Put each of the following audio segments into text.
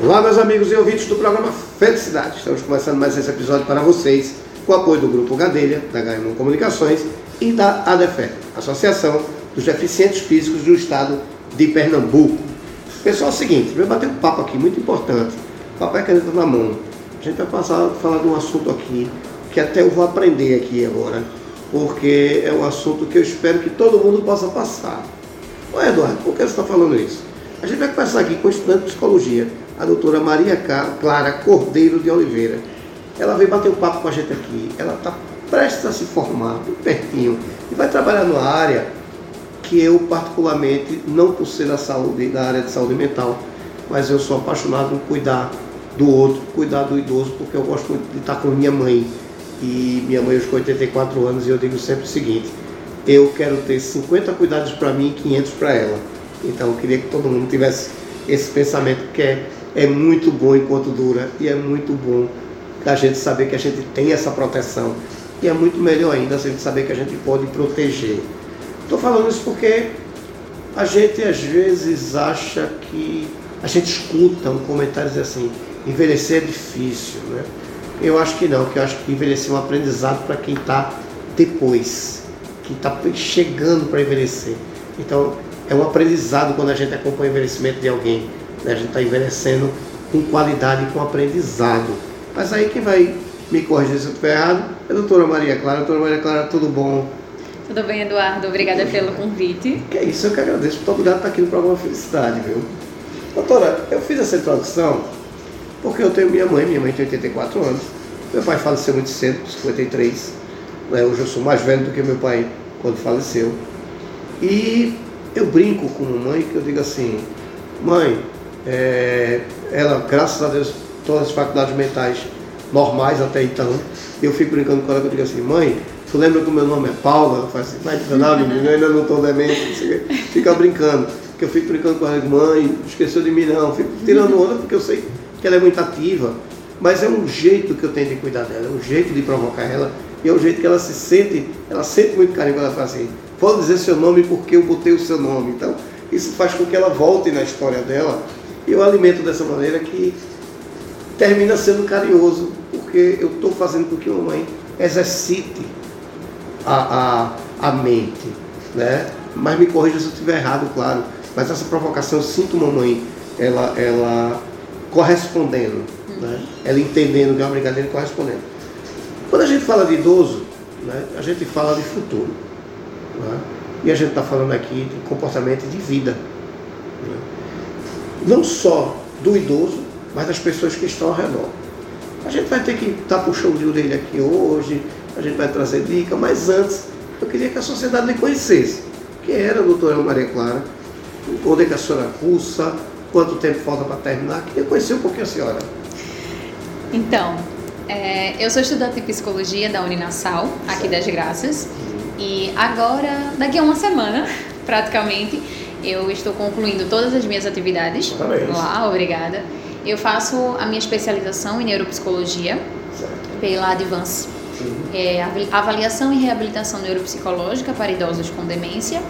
Olá, meus amigos e ouvintes do programa Felicidade. Estamos começando mais esse episódio para vocês com o apoio do Grupo Gadelha, da Gaimon Comunicações e da ADEFE, Associação dos Deficientes Físicos do Estado de Pernambuco. Pessoal, é o seguinte, vou bater um papo aqui muito importante. Papai caneta na mão. A gente vai passar a falar de um assunto aqui que até eu vou aprender aqui agora, porque é um assunto que eu espero que todo mundo possa passar. Ô Eduardo, por que você está falando isso? A gente vai conversar aqui com o estudante de psicologia, a doutora Maria Clara Cordeiro de Oliveira. Ela veio bater um papo com a gente aqui. Ela está prestes a se formar, bem pertinho, e vai trabalhar numa área que eu, particularmente, não por ser da saúde, da área de saúde mental, mas eu sou apaixonado por cuidar do outro, cuidar do idoso, porque eu gosto muito de estar com minha mãe. E minha mãe, hoje com 84 anos, e eu digo sempre o seguinte: eu quero ter 50 cuidados para mim e 500 para ela. Então, eu queria que todo mundo tivesse esse pensamento que é é muito bom enquanto dura e é muito bom a gente saber que a gente tem essa proteção e é muito melhor ainda a gente saber que a gente pode proteger. Estou falando isso porque a gente às vezes acha que a gente escuta um comentário dizer assim, envelhecer é difícil, né? Eu acho que não, que eu acho que envelhecer é um aprendizado para quem está depois, que está chegando para envelhecer. Então, é um aprendizado quando a gente acompanha o envelhecimento de alguém. Né? A gente está envelhecendo com qualidade e com aprendizado. Mas aí quem vai me corrigir se eu estiver errado é a doutora Maria Clara. Doutora Maria Clara, tudo bom? Tudo bem, Eduardo? Obrigada pelo convite. Que é isso, eu que agradeço por ter obrigado estar aqui no programa Felicidade, viu? Doutora, eu fiz essa introdução porque eu tenho minha mãe, minha mãe tem 84 anos. Meu pai faleceu muito cedo, 53. Né? Hoje eu sou mais velho do que meu pai quando faleceu. E eu brinco com a mãe que eu digo assim, mãe, é, ela, graças a Deus, todas as faculdades mentais normais até então. Eu fico brincando com ela, eu digo assim, mãe, tu lembra que o meu nome é Paula? Ela faz assim, vai treinar, menino, eu ainda não estou demente. Fica brincando. Que eu fico brincando com ela, mãe, esqueceu de mim não. Fico tirando onda porque eu sei que ela é muito ativa. Mas é um jeito que eu tenho de cuidar dela, é um jeito de provocar ela. E é um jeito que ela se sente, ela sente muito carinho quando ela fala assim, pode dizer seu nome porque eu botei o seu nome. Então, isso faz com que ela volte na história dela eu alimento dessa maneira que termina sendo carinhoso, porque eu estou fazendo com que a mãe exercite a, a, a mente. Né? Mas me corrija se eu estiver errado, claro. Mas essa provocação eu sinto mamãe, ela, ela correspondendo, né? ela entendendo que é uma brincadeira e correspondendo. Quando a gente fala de idoso, né, a gente fala de futuro. Né? E a gente está falando aqui de comportamento de vida não só do idoso, mas das pessoas que estão ao redor. A gente vai ter que estar puxando de orelha aqui hoje, a gente vai trazer dica, mas antes eu queria que a sociedade me conhecesse. Quem era a doutora Maria Clara? Onde é que a senhora cursa? Quanto tempo falta para terminar? Queria conhecer um pouquinho a senhora. Então, é, eu sou estudante de psicologia da Uninasal, aqui das Graças, e agora, daqui a uma semana, praticamente, eu estou concluindo todas as minhas atividades Parabéns. lá, obrigada. Eu faço a minha especialização em neuropsicologia Certo. pela Advance. É, avaliação e reabilitação neuropsicológica para idosos com demência.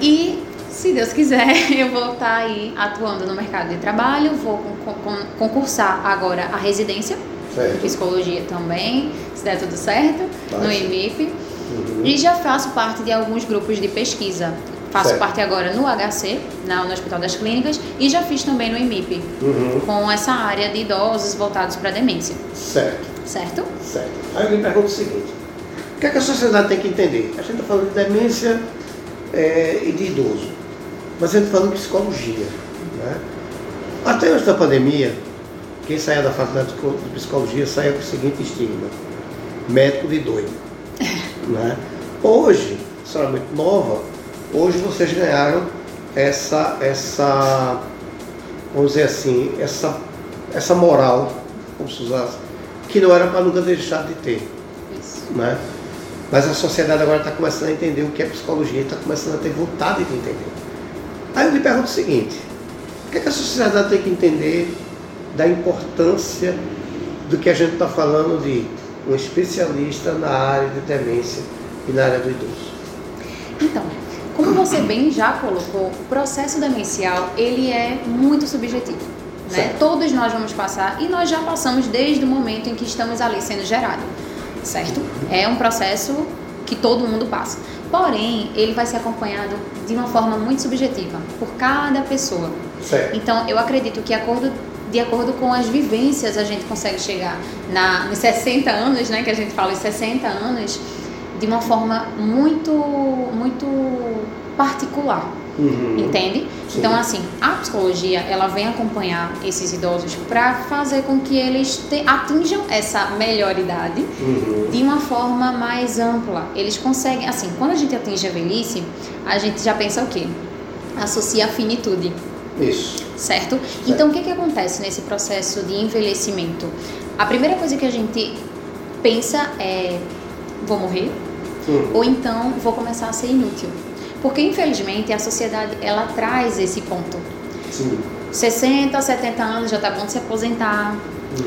E, se Deus quiser, eu vou estar aí atuando no mercado de trabalho, vou con con concursar agora a residência Certo. psicologia também, se der tudo certo, no IMIP. Uhum. E já faço parte de alguns grupos de pesquisa. Faço Certo. parte agora no HC, na, no Hospital das Clínicas, e já fiz também no IMIP, Uhum. com essa área de idosos voltados para demência, Certo, certo? certo. Aí eu me pergunto o seguinte, o que, é que a sociedade tem que entender? A gente está falando de demência é, e de idoso, mas a gente está falando de psicologia. Né? Até antes da pandemia, quem saía da faculdade de psicologia saía com o seguinte estigma, médico de doido. né? Hoje, a senhora é muito nova, hoje vocês ganharam essa, essa vamos dizer assim, essa, essa moral, vamos usar, que não era para nunca deixar de ter. Isso. Né? Mas a sociedade agora está começando a entender o que é psicologia e está começando a ter vontade de entender. Aí eu lhe pergunto o seguinte, o que, é que a sociedade tem que entender da importância do que a gente está falando de um especialista na área de demência e na área do idoso? Então, como você bem já colocou, o processo demencial ele é muito subjetivo. Né? Todos nós vamos passar e nós já passamos desde o momento em que estamos ali sendo gerados, certo? É um processo que todo mundo passa. Porém, ele vai ser acompanhado de uma forma muito subjetiva por cada pessoa. Certo. Então, eu acredito que acordo, de acordo com as vivências a gente consegue chegar na, nos 60 anos, né, que a gente fala os 60 anos, de uma forma muito, muito particular. Uhum. Entende? Sim. Então, assim, a psicologia, ela vem acompanhar esses idosos para fazer com que eles te- atinjam essa melhor idade Uhum. de uma forma mais ampla. Eles conseguem, assim, quando a gente atinge a velhice, a gente já pensa o quê? Associa a finitude, Isso. certo? Então, o que, que acontece nesse processo de envelhecimento? A primeira coisa que a gente pensa é: vou morrer? Uhum. ou então vou começar a ser inútil. Porque infelizmente a sociedade ela traz esse ponto. Sim. 60, 70 anos já tá bom de se aposentar,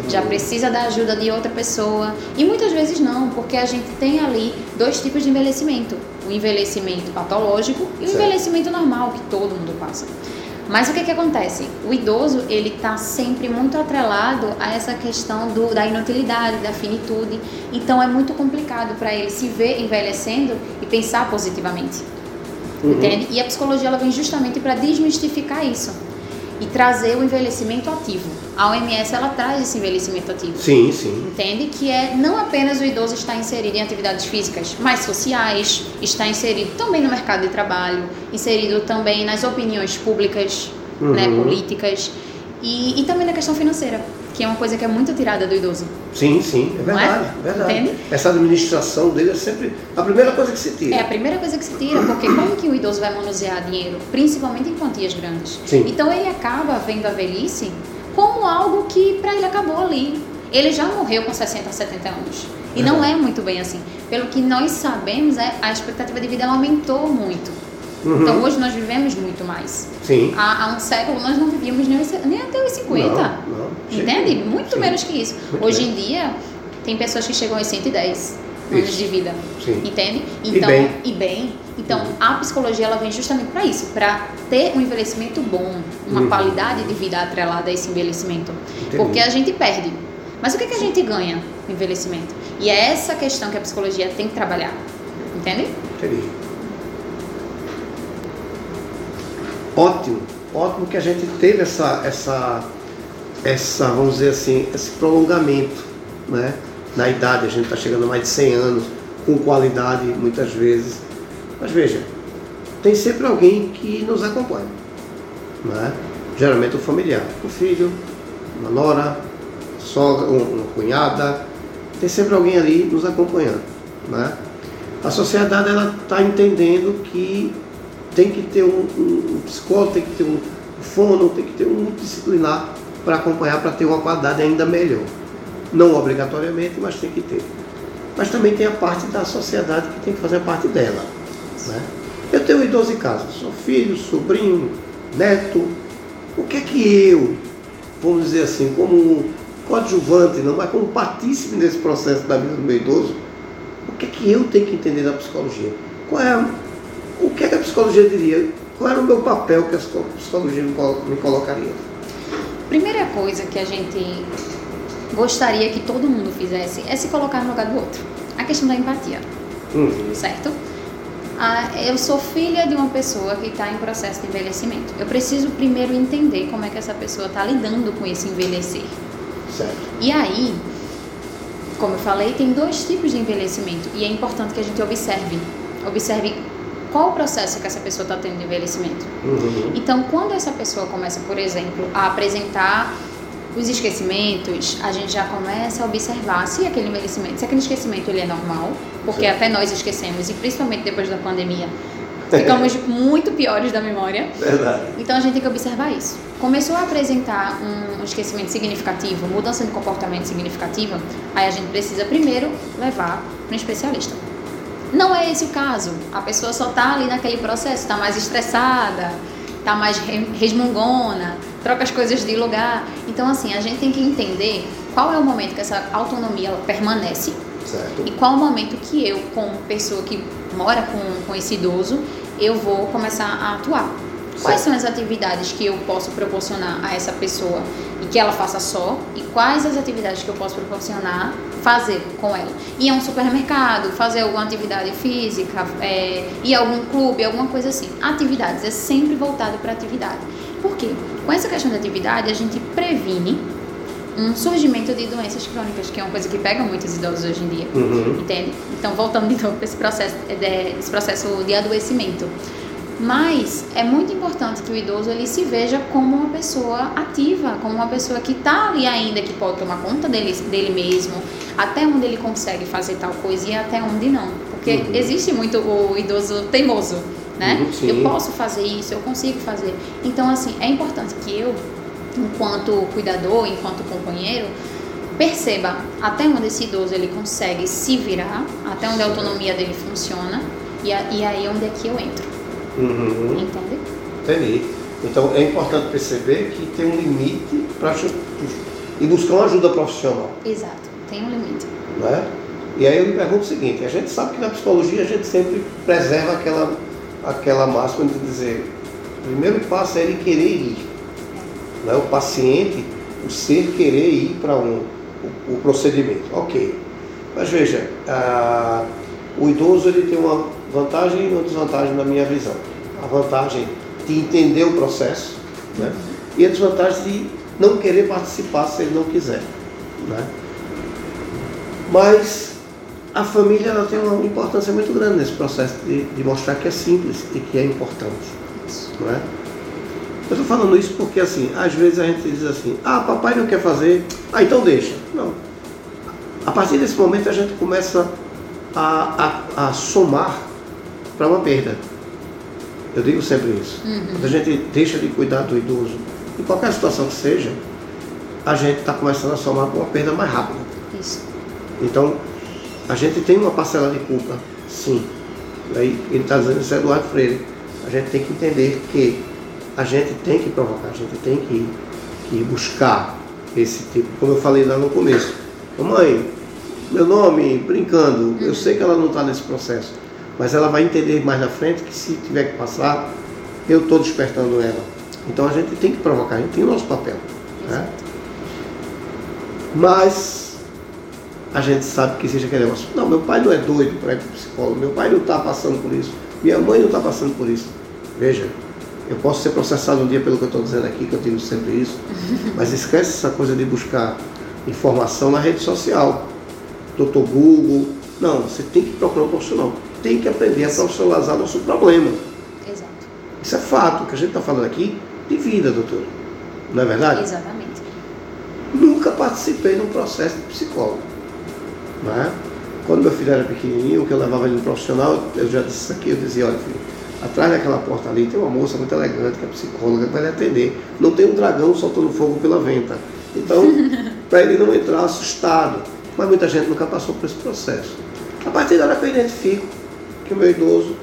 já precisa da ajuda de outra pessoa. E muitas vezes não, porque a gente tem ali dois tipos de envelhecimento: o envelhecimento patológico e o Certo. envelhecimento normal que todo mundo passa. Mas o que que acontece? O idoso, ele tá sempre muito atrelado a essa questão do, da inutilidade, da finitude. Então é muito complicado para ele se ver envelhecendo e pensar positivamente. Uhum. Entende? E a psicologia ela vem justamente para desmistificar isso e trazer o envelhecimento ativo. A OMS ela traz esse envelhecimento ativo. Sim, sim. Entende que é não apenas o idoso estar inserido em atividades físicas, mas sociais, está inserido também no mercado de trabalho, inserido também nas opiniões públicas, Uhum. né, políticas e, e também na questão financeira, que é uma coisa que é muito tirada do idoso. Sim, sim, é é? verdade, verdade. Entende? Essa administração dele é sempre a primeira coisa que se tira. É a primeira coisa que se tira, porque como que o idoso vai manusear dinheiro, principalmente em quantias grandes? Sim. Então ele acaba vendo a velhice como algo que para ele acabou ali. Ele já morreu com 60, 70 anos. E não é muito bem assim. Pelo que nós sabemos, é, a expectativa de vida aumentou muito. Uhum. Então hoje nós vivemos muito mais. Sim. Há, há um século nós não vivíamos nem, nem até os 50. Não, não. Entende? Muito Sim. menos que isso. Muito Hoje menos. em dia, tem pessoas que chegam aos 110 anos Isso. de vida. Sim. Entende? E Então, bem. e bem. Então, Uhum. a psicologia ela vem justamente para isso, para ter um envelhecimento bom, uma Uhum. qualidade de vida atrelada a esse envelhecimento. Entendi. Porque a gente perde. Mas o que, que a gente ganha no envelhecimento? E é essa questão que a psicologia tem que trabalhar. Entende? Entendi. Ótimo, ótimo que a gente teve essa, essa, essa, vamos dizer assim, esse prolongamento, né? Na idade, a gente está chegando a mais de 100 anos, com qualidade muitas vezes. Mas veja, tem sempre alguém que nos acompanha, né? Geralmente o familiar, o filho, uma nora, sogra, um- uma cunhada, tem sempre alguém ali nos acompanhando, né? A sociedade está entendendo que tem que ter um, um- um psicólogo, tem que ter um fono, tem que ter um multidisciplinar para acompanhar, para ter uma qualidade ainda melhor. Não obrigatoriamente, mas tem que ter. Mas também tem a parte da sociedade que tem que fazer a parte dela. Né? Eu tenho um idoso em casa, sou filho, sobrinho, neto. O que é que eu, vamos dizer assim, como coadjuvante, não, mas como partícipe nesse processo da vida do meu idoso, o que é que eu tenho que entender da psicologia? Qual é o que é que a psicologia diria? Qual era o meu papel que a psico- psicologia me colo- me colocaria? Primeira coisa que a gente gostaria que todo mundo fizesse é se colocar no lugar do outro. A questão da empatia. Uhum. certo? Ah, eu sou filha de uma pessoa que está em processo de envelhecimento. Eu preciso primeiro entender como é que essa pessoa está lidando com esse envelhecer. Certo. E aí, como eu falei, tem dois tipos de envelhecimento e é importante que a gente observe. Observe qual o processo que essa pessoa está tendo de envelhecimento. Uhum. Então, quando essa pessoa começa, por exemplo, a apresentar os esquecimentos, a gente já começa a observar se aquele envelhecimento, se aquele esquecimento ele é normal, porque Certo. até nós esquecemos, e principalmente depois da pandemia, ficamos muito piores da memória. Verdade. Então a gente tem que observar isso. Começou a apresentar um esquecimento significativo, mudança de comportamento significativa, aí a gente precisa primeiro levar para um especialista. Não é esse o caso. A pessoa só está ali naquele processo, está mais estressada, está mais re- resmungona, troca as coisas de lugar. Então, assim, a gente tem que entender qual é o momento que essa autonomia permanece Certo. e qual o momento que eu, como pessoa que mora com, com esse idoso, eu vou começar a atuar. Quais são as atividades que eu posso proporcionar a essa pessoa e que ela faça só? E quais as atividades que eu posso proporcionar fazer com ela? Ir a um supermercado, fazer alguma atividade física, é, ir a algum clube, alguma coisa assim. Atividades, é sempre voltado para atividade. Por quê? Com essa questão de atividade, a gente previne um surgimento de doenças crônicas, que é uma coisa que pega muitos idosos hoje em dia. Uhum. Entende? Então, voltando de novo para esse processo, de, esse processo de adoecimento. Mas é muito importante que o idoso ele se veja como uma pessoa ativa, como uma pessoa que está ali ainda, que pode tomar conta dele, dele mesmo, até onde ele consegue fazer tal coisa e até onde não. Porque Uhum. existe muito o idoso teimoso, né? Uhum, sim. eu posso fazer isso, eu consigo fazer. Então, assim, é importante que eu, enquanto cuidador, enquanto companheiro, perceba até onde esse idoso ele consegue se virar, até onde a autonomia dele funciona e, a- e aí onde é que eu entro, Uhum. entende? Entendi. Então é importante perceber que tem um limite para e buscar uma ajuda profissional. Exato, tem um limite. Não é? E aí eu me pergunto o seguinte, a gente sabe que na psicologia a gente sempre preserva aquela, aquela máxima de dizer, o primeiro passo é ele querer ir. Não é? O paciente, o ser querer ir para um, o, o procedimento. Ok. Mas veja, ah, o idoso ele tem uma vantagem e uma desvantagem na minha visão. A vantagem de entender o processo né? e a desvantagem de não querer participar se ele não quiser. Né? Mas a família ela tem uma importância muito grande nesse processo de, de mostrar que é simples e que é importante. Não é? Eu estou falando isso porque assim, às vezes a gente diz assim, ah, papai não quer fazer, ah, então deixa. Não. A partir desse momento a gente começa a, a, a somar para uma perda. Eu digo sempre isso. Quando a gente deixa de cuidar do idoso, em qualquer situação que seja, a gente está começando a somar para uma perda mais rápida. Então, a gente tem uma parcela de culpa, sim. Aí ele está dizendo isso é Eduardo Freire. A gente tem que entender que a gente tem que provocar, a gente tem que, que buscar esse tipo, como eu falei lá no começo. Mamãe, meu nome, brincando, eu sei que ela não está nesse processo, mas ela vai entender mais na frente que se tiver que passar, eu estou despertando ela. Então a gente tem que provocar, a gente tem o nosso papel. Né? Mas a gente sabe que existe aquele negócio. Não, meu pai não é doido para ir para o psicólogo, meu pai não está passando por isso, minha mãe não está passando por isso. Veja, eu posso ser processado um dia pelo que eu estou dizendo aqui, que eu digo sempre isso, mas esquece essa coisa de buscar informação na rede social. Doutor Google. Não, você tem que procurar um profissional. Tem que aprender a profissionalizar nosso problema. Exato. Isso é fato. O que a gente está falando aqui de vida, doutora. Não é verdade? Exatamente. Nunca participei de um processo de psicólogo. Não é? Quando meu filho era pequenininho, que eu levava ele no profissional, eu já disse isso aqui, eu dizia, olha filho, atrás daquela porta ali tem uma moça muito elegante, que é psicóloga, que vai lhe atender. Não tem um dragão soltando fogo pela venta. Então, para ele não entrar assustado. Mas muita gente nunca passou por esse processo. A partir da hora que eu identifico que o meu idoso,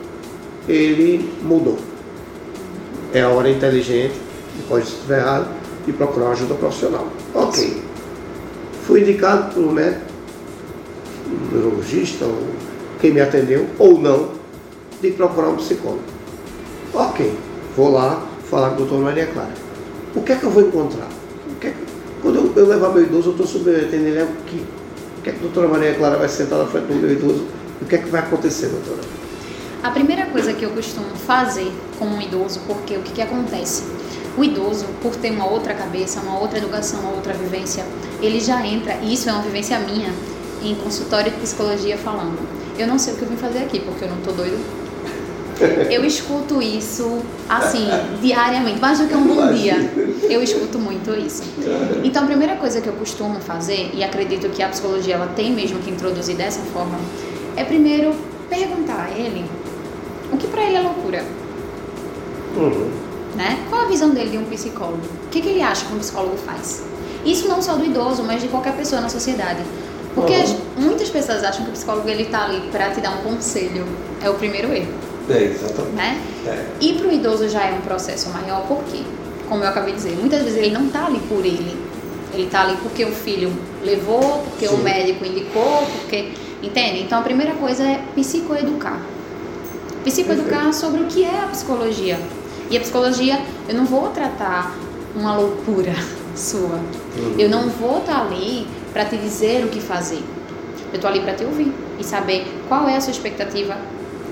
ele mudou. É a hora inteligente, depois se estiver errado, de procurar uma ajuda profissional. Ok. Fui indicado um médico, neurologista, ou quem me atendeu, ou não, de procurar um psicólogo. Ok. Vou lá falar com a doutora Maria Clara. O que é que eu vou encontrar? O que é que- Quando eu, eu levar meu idoso, eu estou submetendo ele ao que? O que é que a doutora Maria Clara vai sentar na frente do meu idoso? O que é que vai acontecer, doutora? A primeira coisa que eu costumo fazer com um idoso, porque o que, que acontece? O idoso, por ter uma outra cabeça, uma outra educação, uma outra vivência, ele já entra, e isso é uma vivência minha, em consultório de psicologia falando. Eu não sei o que eu vim fazer aqui, porque eu não tô doido. Eu escuto isso, assim, diariamente, mais do que um bom dia. Eu escuto muito isso. Então, a primeira coisa que eu costumo fazer, e acredito que a psicologia ela tem mesmo que introduzir dessa forma, é primeiro perguntar a ele o que para ele é loucura, Uhum. né? Qual a visão dele de um psicólogo? O que, que ele acha que um psicólogo faz? Isso não só do idoso, mas de qualquer pessoa na sociedade. Porque Uhum. as- muitas pessoas acham que o psicólogo ele tá ali para te dar um conselho. É o primeiro erro, É, exatamente. né? É. E para o idoso já é um processo maior, por quê? Como eu acabei de dizer, muitas vezes ele não está ali por ele. Ele está ali porque o filho levou, porque o Sim. médico indicou, porque. Entende? Então a primeira coisa é psicoeducar. Psicoeducar sobre o que é a psicologia. E a psicologia, eu não vou tratar uma loucura sua. Uhum. Eu não vou estar tá ali para te dizer o que fazer. Eu estou ali para te ouvir e saber qual é a sua expectativa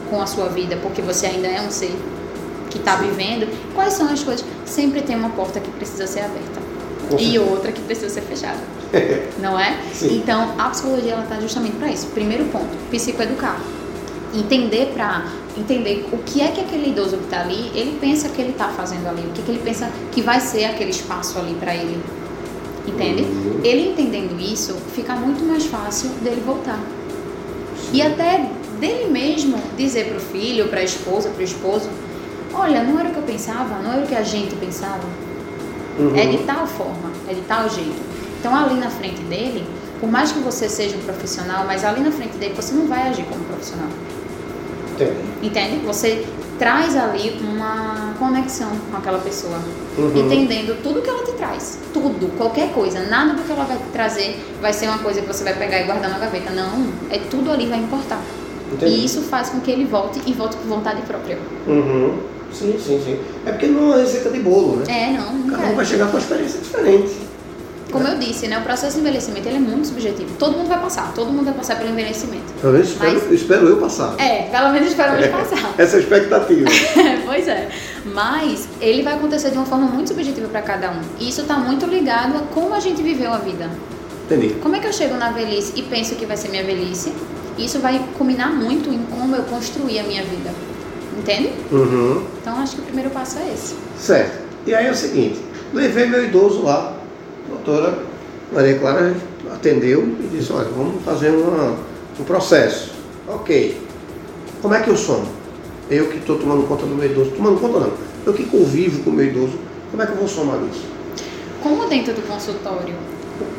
com a sua vida, porque você ainda é um ser que está vivendo. Quais são as coisas? Sempre tem uma porta que precisa ser aberta e outra que precisa ser fechada. não é? Sim. Então, a psicologia ela está justamente para isso. Primeiro ponto, psicoeducar. Entender para entender o que é que aquele idoso que está ali, ele pensa que ele está fazendo ali, o que, que ele pensa que vai ser aquele espaço ali para ele. Entende? Uhum. Ele entendendo isso, fica muito mais fácil dele voltar. E até dele mesmo dizer para o filho, para a esposa, para o esposo: Olha, não era o que eu pensava, não era o que a gente pensava. Uhum. É de tal forma, é de tal jeito. Então, ali na frente dele, por mais que você seja um profissional, mas ali na frente dele você não vai agir como profissional. Entende? Entende? Você traz ali uma conexão com aquela pessoa, uhum. entendendo tudo que ela te traz, tudo, qualquer coisa, nada do que ela vai te trazer vai ser uma coisa que você vai pegar e guardar na gaveta, não, é tudo ali vai importar. Entendi. E isso faz com que ele volte e volte por vontade própria. Uhum. Sim, sim, sim. É porque não é receita de bolo, né? É, não. Cada um vai chegar com uma experiência diferente. Como eu disse, né, o processo de envelhecimento ele é muito subjetivo. Todo mundo vai passar, todo mundo vai passar pelo envelhecimento. Pelo menos espero, Mas, espero eu passar. É, pelo menos esperamos é, passar. Essa é a expectativa. pois é. Mas ele vai acontecer de uma forma muito subjetiva para cada um. E isso está muito ligado a como a gente viveu a vida. Entendi. Como é que eu chego na velhice e penso que vai ser minha velhice? Isso vai culminar muito em como eu construí a minha vida. Entende? Uhum. Então acho que o primeiro passo é esse. Certo. E aí é o seguinte, levei meu idoso lá, doutora Maria Clara atendeu e disse, olha, vamos fazer uma, um processo. Ok. Como é que eu somo? Eu que estou tomando conta do meu idoso, tomando conta não, eu que convivo com o meu idoso, como é que eu vou somar isso? Como dentro do consultório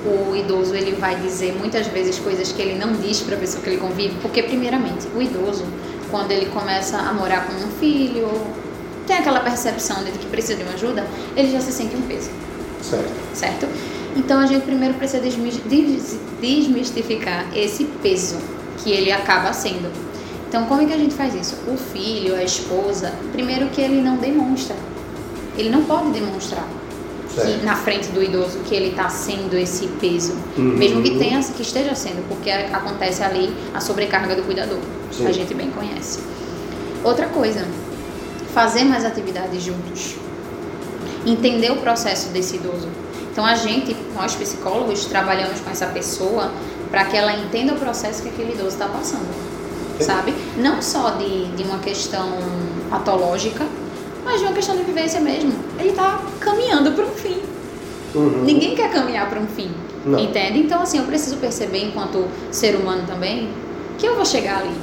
o, idoso ele vai dizer muitas vezes coisas que ele não diz para a pessoa que ele convive, porque primeiramente o idoso quando ele começa a morar com um filho, tem aquela percepção de que precisa de uma ajuda, ele já se sente um peso. Certo. Certo? Então a gente primeiro precisa desmistificar esse peso que ele acaba sendo. Então como é que a gente faz isso? O filho, a esposa, primeiro que ele não demonstra. Ele não pode demonstrar que, na frente do idoso que ele está sendo esse peso, uhum. mesmo que tenha, que esteja sendo, porque acontece ali a sobrecarga do cuidador. Sim. A gente bem conhece. Outra coisa, fazer mais atividades juntos, entender o processo desse idoso. Então a gente, nós psicólogos, trabalhamos com essa pessoa para que ela entenda o processo que aquele idoso está passando, sabe? Não só de, de uma questão patológica, mas de uma questão de vivência mesmo. Ele está caminhando para um fim. Uhum. Ninguém quer caminhar para um fim, Não. entende? Então, assim, eu preciso perceber, enquanto ser humano também, que eu vou chegar ali.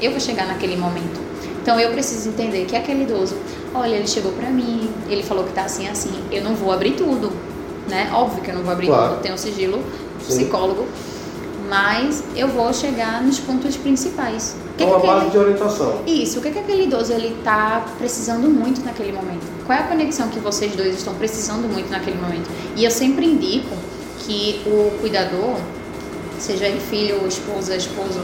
Eu vou chegar naquele momento. Então, eu preciso entender que aquele idoso, olha, ele chegou para mim, ele falou que está assim, assim. Eu não vou abrir tudo, né? Óbvio que eu não vou abrir claro. tudo, eu tenho um sigilo psicólogo. Sim mas eu vou chegar nos pontos principais. Que uma que base de orientação. Isso, o que, que aquele idoso ele está precisando muito naquele momento? Qual é a conexão que vocês dois estão precisando muito naquele momento? E eu sempre indico que o cuidador, seja ele filho, esposa, esposo,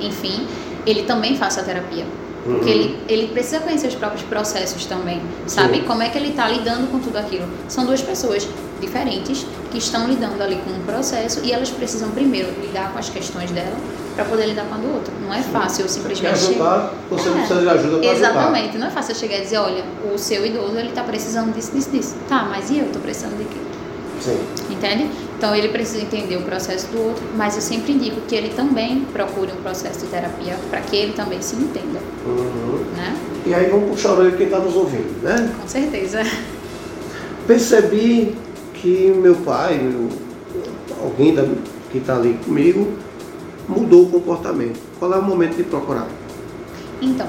enfim, ele também faça a terapia. Uhum. Porque ele, ele precisa conhecer os próprios processos também, sabe? Sim. Como é que ele está lidando com tudo aquilo. São duas pessoas diferentes que estão lidando ali com um processo e elas precisam primeiro lidar com as questões dela para poder lidar com a do outro. Não é fácil eu simplesmente ajudar, você é, precisa de ajuda para Exatamente, ajudar. não é fácil eu chegar e dizer, olha, o seu idoso ele está precisando disso, disso, disso. Tá, mas e eu estou precisando de quê? Sim. Entende? Então ele precisa entender o processo do outro, mas eu sempre indico que ele também procure um processo de terapia para que ele também se entenda. Uhum. Né? E aí vamos puxar a orelha quem está nos ouvindo, né? Com certeza. Percebi que meu pai, meu, alguém da, que está ali comigo, mudou o comportamento. Qual é o momento de procurar? Então,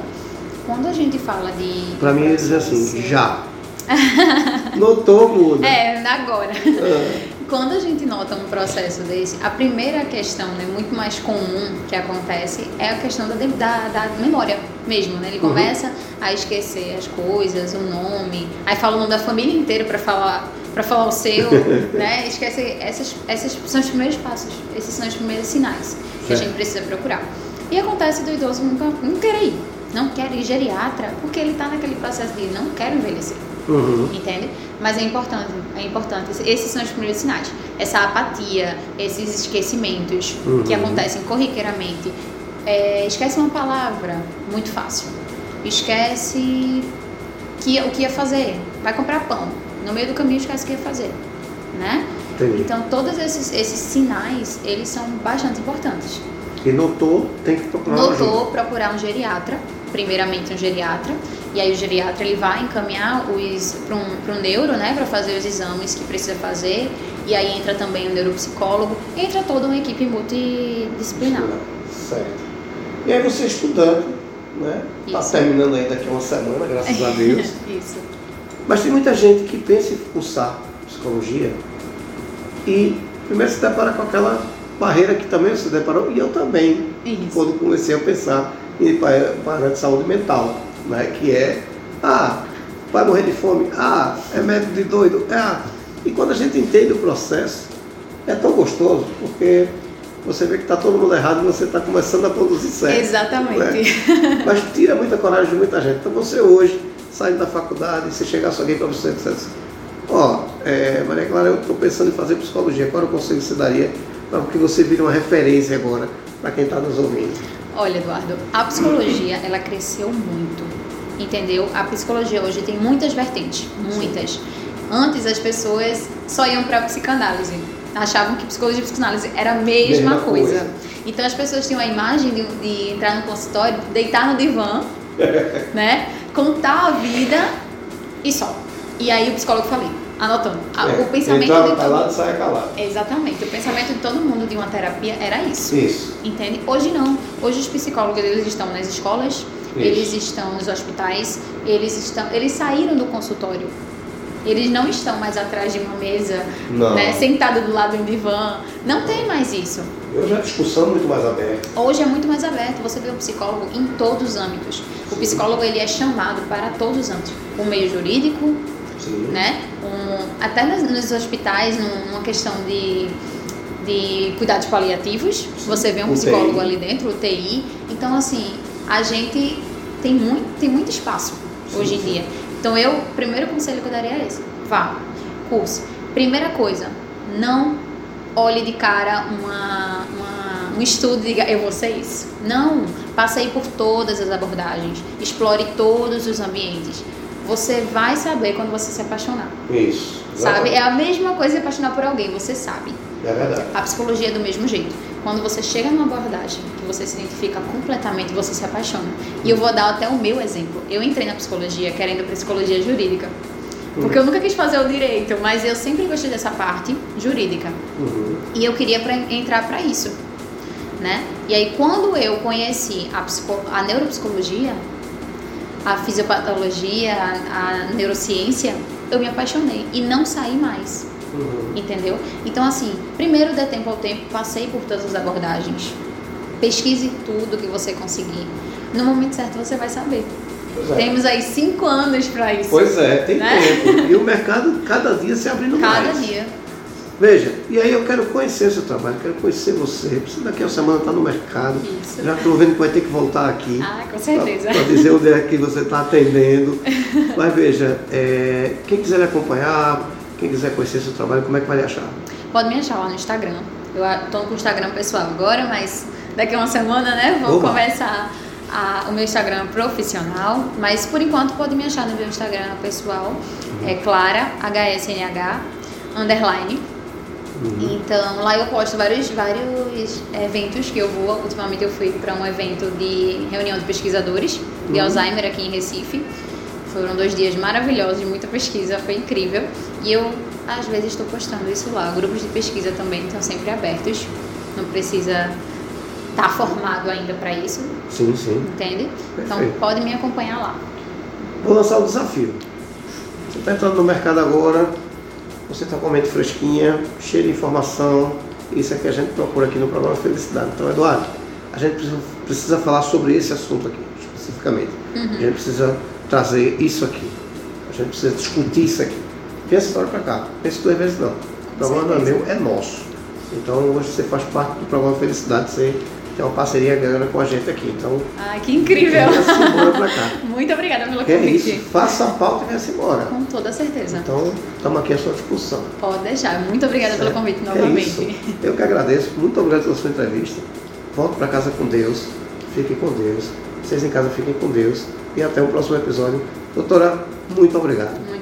quando a gente fala de. Para mim, eles assim, já. Notou, muda. É, agora. É. Quando a gente nota um processo desse, a primeira questão, né, muito mais comum que acontece é a questão da, da, da memória mesmo, né? Ele uhum. começa a esquecer as coisas, o nome, aí fala o nome da família inteira para falar para falar o seu, né? Esquece essas esses são os primeiros passos, esses são os primeiros sinais que a gente precisa procurar. E acontece do idoso nunca não querer ir, não quer ir geriatra porque ele está naquele processo de não quero envelhecer. Uhum. Entende? Mas é importante, é importante. Esses são os primeiros sinais. Essa apatia, esses esquecimentos Uhum. que acontecem corriqueiramente. É, esquece uma palavra, muito fácil. Esquece que, o que ia fazer. Vai comprar pão. No meio do caminho esquece o que ia fazer. Né? Entendi. Então todos esses, esses sinais, eles são bastante importantes. E notou, tem que procurar. Notou procurar um geriatra, primeiramente um geriatra, e aí o geriatra ele vai encaminhar para um, pra um neuro, né, para fazer os exames que precisa fazer, e aí entra também o neuropsicólogo, entra toda uma equipe multidisciplinar. Certo. E aí você estudando, né? Está terminando aí daqui a uma semana, graças a Deus. Isso. Mas tem muita gente que pensa em cursar psicologia e primeiro se depara com aquela barreira que também se deparou, e eu também, Isso. quando comecei a pensar em barreira de saúde mental, né? que é, ah, vai morrer de fome, ah, é médico de doido, ah. E quando a gente entende o processo, é tão gostoso, porque você vê que está todo mundo errado e você está começando a produzir certo. Exatamente. né? Mas tira muita coragem de muita gente. Então você hoje, saindo da faculdade, se chegasse alguém para você e dissesse, ó, é, Maria Clara, eu estou pensando em fazer psicologia, qual é o conselho que você daria para que você vire uma referência agora para quem está nos ouvindo? Olha, Eduardo, a psicologia, ela cresceu muito, entendeu? A psicologia hoje tem muitas vertentes, muitas. Antes as pessoas só iam para psicanálise, achavam que psicologia e psicanálise era a mesma, Mesma coisa. coisa. Então as pessoas tinham a imagem de, de entrar no consultório, deitar no divã, né? Contar a vida e só. E aí o psicólogo falei, anotando. A- É, o pensamento entrava de calado, todo... saia calado. Exatamente, o pensamento de todo mundo de uma terapia era isso. Isso. Entende? Hoje não. Hoje os psicólogos eles estão nas escolas, eles estão nos hospitais, eles estão, eles saíram do consultório. Eles não estão mais atrás de uma mesa, né, sentado do lado de um divã. Não tem mais isso. Hoje a discussão é muito mais aberta. Hoje é muito mais aberto. Você vê o psicólogo em todos os âmbitos. O psicólogo ele é chamado para todos os âmbitos. O meio jurídico, Sim. né? Um, até nos, nos hospitais, num- numa questão de, de cuidados paliativos, você vê um UTI. psicólogo ali dentro, UTI. Então, assim, a gente tem muito, tem muito espaço Sim, hoje em sim. dia. Então, eu, o primeiro conselho que eu daria é esse: vá, curso. Primeira coisa, não olhe de cara uma, uma- um estudo e diga, eu vou ser isso. Não, passei por todas as abordagens, explore todos os ambientes. Você vai saber quando você se apaixonar. Isso. Sabe? É exatamente. a mesma coisa se apaixonar por alguém, você sabe. É verdade. A psicologia é do mesmo jeito. Quando você chega numa abordagem que você se identifica completamente, você se apaixona. E eu vou dar até o meu exemplo. Eu entrei na psicologia querendo psicologia jurídica. Porque eu nunca quis fazer o direito, mas eu sempre gostei dessa parte jurídica. Uhum. E eu queria pra, entrar para isso, né? E aí quando eu conheci a, a neuropsicologia, a fisiopatologia, a, a neurociência, eu me apaixonei e não saí mais, Uhum. entendeu? Então assim, primeiro dê tempo ao tempo, passei por todas as abordagens, pesquise tudo que você conseguir. No momento certo você vai saber. É. Temos aí cinco anos para isso. Pois é, tem Né? tempo. E o mercado cada dia se abrindo Cada mais. dia. Veja, e aí eu quero conhecer seu trabalho, quero conhecer você. Você daqui a uma semana está no mercado. Isso. Já estou vendo que vai ter que voltar aqui. Ah, com certeza. Para dizer onde é que você está atendendo. Mas veja, é, quem quiser acompanhar, quem quiser conhecer seu trabalho, como é que vai lhe achar? Pode me achar lá no Instagram. Eu tô com o Instagram pessoal agora, mas daqui a uma semana, né, vou Oba. começar a- o meu Instagram profissional. Mas por enquanto pode me achar no meu Instagram pessoal. É Clara, HSNH, underline. Então lá eu posto vários, vários eventos que eu vou. Ultimamente eu fui para um evento de reunião de pesquisadores de Uhum. Alzheimer aqui em Recife. Foram dois dias maravilhosos, muita pesquisa, foi incrível. E eu, às vezes, estou postando isso lá. Grupos de pesquisa também estão sempre abertos. Não precisa estar formado ainda para isso, Sim, sim. entende? Então Perfeito. pode me acompanhar lá. Vou lançar o desafio. Você está entrando no mercado agora, você está com a mente fresquinha, cheio de informação. Isso é que a gente procura aqui no programa Felicidade. Então, Eduardo, a gente precisa, precisa falar sobre esse assunto aqui, especificamente. A gente precisa trazer isso aqui. A gente precisa discutir isso aqui. Vem essa história para cá. Pense duas vezes não. O programa não é meu, é nosso. Então hoje você faz parte do programa Felicidade, você tem uma parceria agora com a gente aqui. Então, Ai, que incrível! venha-se embora pra cá. Muito obrigada pelo é convite. isso, faça a pauta e venha-se embora. Com toda certeza. Então, estamos aqui à sua disposição. Pode deixar. Muito obrigada pelo Certo? convite É novamente. isso. Eu que agradeço. Muito obrigado pela sua entrevista. Volte para casa com Deus. Fiquem com Deus. Vocês em casa fiquem com Deus. E até o próximo episódio. Doutora, muito obrigado.